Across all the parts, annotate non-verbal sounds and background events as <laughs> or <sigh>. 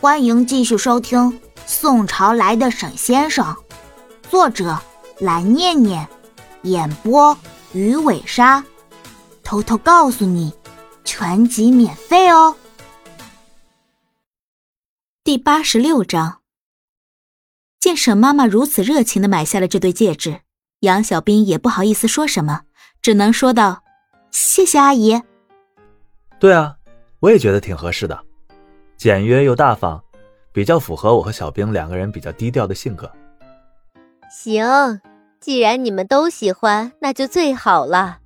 欢迎继续收听《宋朝来的沈先生》，作者蓝念念，演播鱼尾鲨。偷偷告诉你，全集免费哦。第八十六章，见沈妈妈如此热情的买下了这对戒指，杨小兵也不好意思说什么，只能说道：“谢谢阿姨。”对啊，我也觉得挺合适的。简约又大方，比较符合我和小兵两个人比较低调的性格。行，既然你们都喜欢，那就最好了。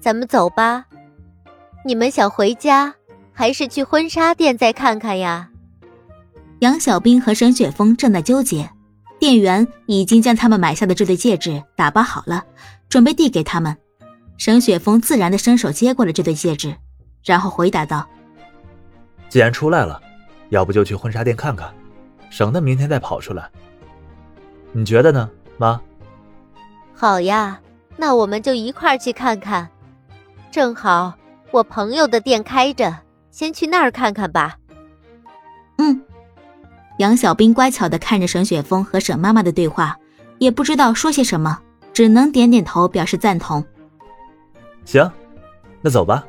咱们走吧。你们想回家，还是去婚纱店再看看呀？杨小兵和沈雪峰正在纠结，店员已经将他们买下的这对戒指打包好了，准备递给他们。沈雪峰自然的伸手接过了这对戒指，然后回答道。既然出来了，要不就去婚纱店看看，省得明天再跑出来。你觉得呢，妈？好呀，那我们就一块儿去看看。正好我朋友的店开着，先去那儿看看吧。嗯。杨小兵乖巧的看着沈雪峰和沈妈妈的对话，也不知道说些什么，只能点点头表示赞同。行，那走吧。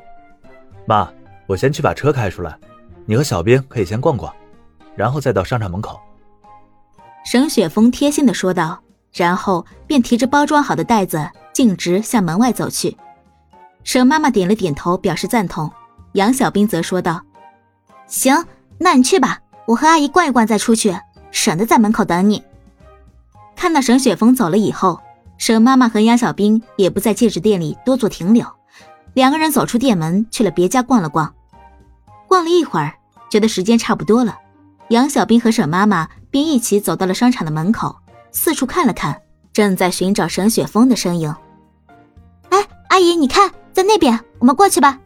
妈，我先去把车开出来。你和小兵可以先逛逛，然后再到商场门口。”沈雪峰贴心的说道，然后便提着包装好的袋子，径直向门外走去。沈妈妈点了点头，表示赞同。杨小兵则说道：“行，那你去吧，我和阿姨逛一逛再出去，省得在门口等你。”看到沈雪峰走了以后，沈妈妈和杨小兵也不在戒指店里多做停留，两个人走出店门，去了别家逛了逛。逛了一会儿，觉得时间差不多了，杨小兵和沈妈妈便一起走到了商场的门口，四处看了看，正在寻找沈雪峰的身影。哎，阿姨，你看，在那边，我们过去吧。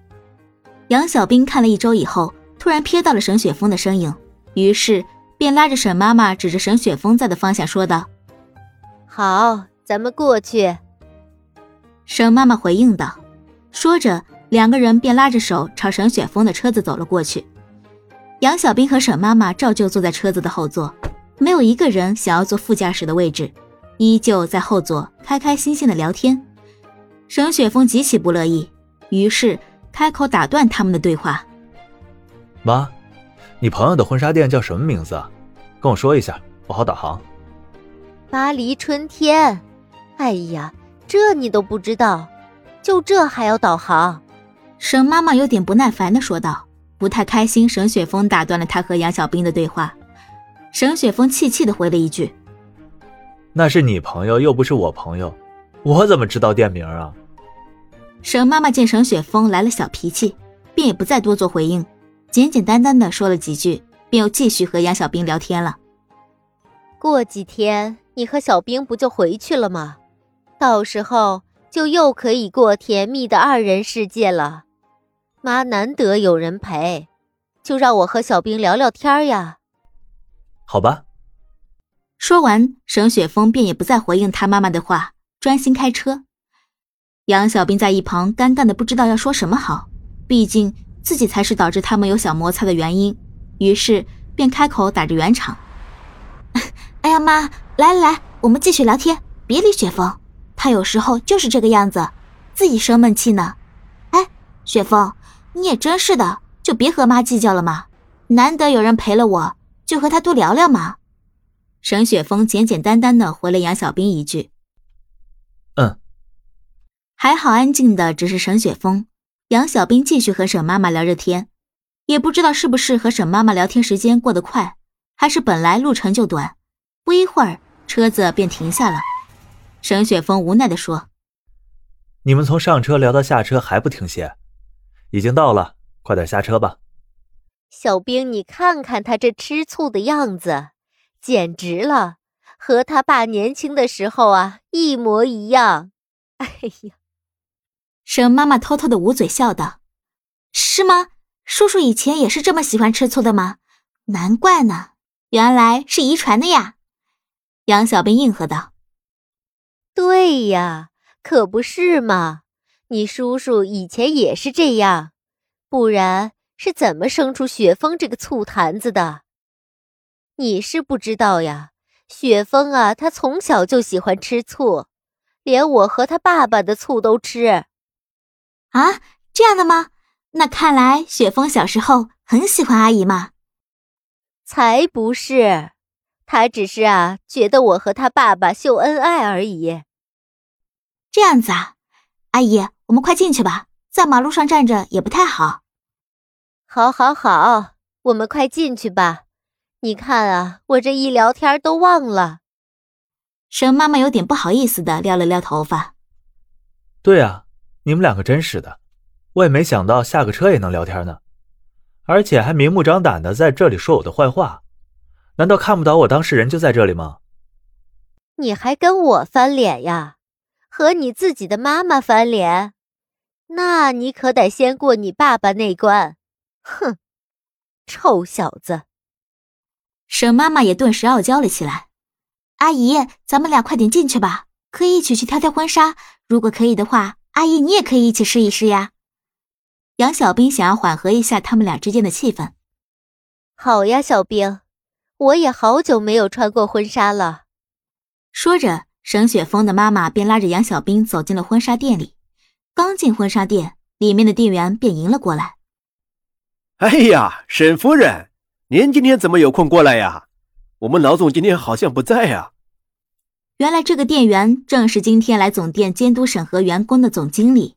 杨小兵看了一周以后，突然瞥到了沈雪峰的身影，于是便拉着沈妈妈，指着沈雪峰在的方向说道：“好，咱们过去。”沈妈妈回应道，说着。两个人便拉着手朝沈雪峰的车子走了过去。杨小兵和沈妈妈照旧坐在车子的后座，没有一个人想要坐副驾驶的位置，依旧在后座开开心心的聊天。沈雪峰极其不乐意，于是开口打断他们的对话：“妈，你朋友的婚纱店叫什么名字啊？跟我说一下，我好导航。”“巴黎春天。”“哎呀，这你都不知道？就这还要导航？”沈妈妈有点不耐烦的说道，不太开心。沈雪峰打断了她和杨小兵的对话。沈雪峰气气的回了一句：“那是你朋友，又不是我朋友，我怎么知道店名啊？”沈妈妈见沈雪峰来了小脾气，便也不再多做回应，简简单单的说了几句，便又继续和杨小兵聊天了。过几天你和小兵不就回去了吗？到时候就又可以过甜蜜的二人世界了。妈难得有人陪，就让我和小兵聊聊天呀。好吧。说完，沈雪峰便也不再回应他妈妈的话，专心开车。杨小兵在一旁尴尬的不知道要说什么好，毕竟自己才是导致他们有小摩擦的原因，于是便开口打着圆场：“ <laughs> 哎呀妈，来来来，我们继续聊天，别理雪峰，他有时候就是这个样子，自己生闷气呢。哎，雪峰。”你也真是的，就别和妈计较了嘛。难得有人陪了我，就和他多聊聊嘛。沈雪峰简简单单的回了杨小兵一句：“嗯。”还好安静的只是沈雪峰，杨小兵继续和沈妈妈聊着天。也不知道是不是和沈妈妈聊天时间过得快，还是本来路程就短，不一会儿车子便停下了。沈雪峰无奈的说：“你们从上车聊到下车还不停歇。”已经到了，快点下车吧。小兵，你看看他这吃醋的样子，简直了，和他爸年轻的时候啊一模一样。<laughs> 哎呀，沈妈妈偷偷的捂嘴笑道：“是吗？叔叔以前也是这么喜欢吃醋的吗？难怪呢，原来是遗传的呀。”杨小兵应和道：“对呀，可不是嘛。”你叔叔以前也是这样，不然是怎么生出雪峰这个醋坛子的？你是不知道呀，雪峰啊，他从小就喜欢吃醋，连我和他爸爸的醋都吃。啊，这样的吗？那看来雪峰小时候很喜欢阿姨嘛。才不是，他只是啊，觉得我和他爸爸秀恩爱而已。这样子啊，阿姨，我们快进去吧，在马路上站着也不太好。好，好，好，我们快进去吧。你看啊，我这一聊天都忘了。沈妈妈有点不好意思的撩了撩头发。对啊，你们两个真是的，我也没想到下个车也能聊天呢，而且还明目张胆的在这里说我的坏话，难道看不到我当事人就在这里吗？你还跟我翻脸呀？和你自己的妈妈翻脸？那你可得先过你爸爸那关。哼，臭小子！沈妈妈也顿时傲娇了起来。阿姨，咱们俩快点进去吧，可以一起去挑挑婚纱。如果可以的话，阿姨你也可以一起试一试呀。杨小兵想要缓和一下他们俩之间的气氛。好呀，小兵，我也好久没有穿过婚纱了。说着，沈雪峰的妈妈便拉着杨小兵走进了婚纱店里。刚进婚纱店，里面的店员便迎了过来。哎呀，沈夫人，您今天怎么有空过来呀？我们老总今天好像不在呀。原来这个店员正是今天来总店监督审核员工的总经理，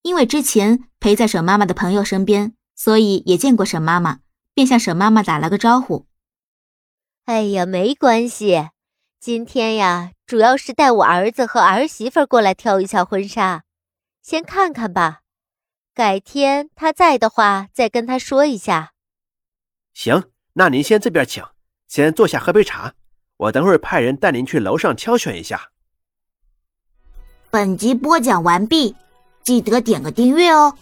因为之前陪在沈妈妈的朋友身边，所以也见过沈妈妈，便向沈妈妈打了个招呼。哎呀，没关系，今天呀，主要是带我儿子和儿媳妇过来挑一下婚纱，先看看吧。改天他在的话，再跟他说一下。行，那您先这边请，先坐下喝杯茶。我等会儿派人带您去楼上挑选一下。本集播讲完毕，记得点个订阅哦。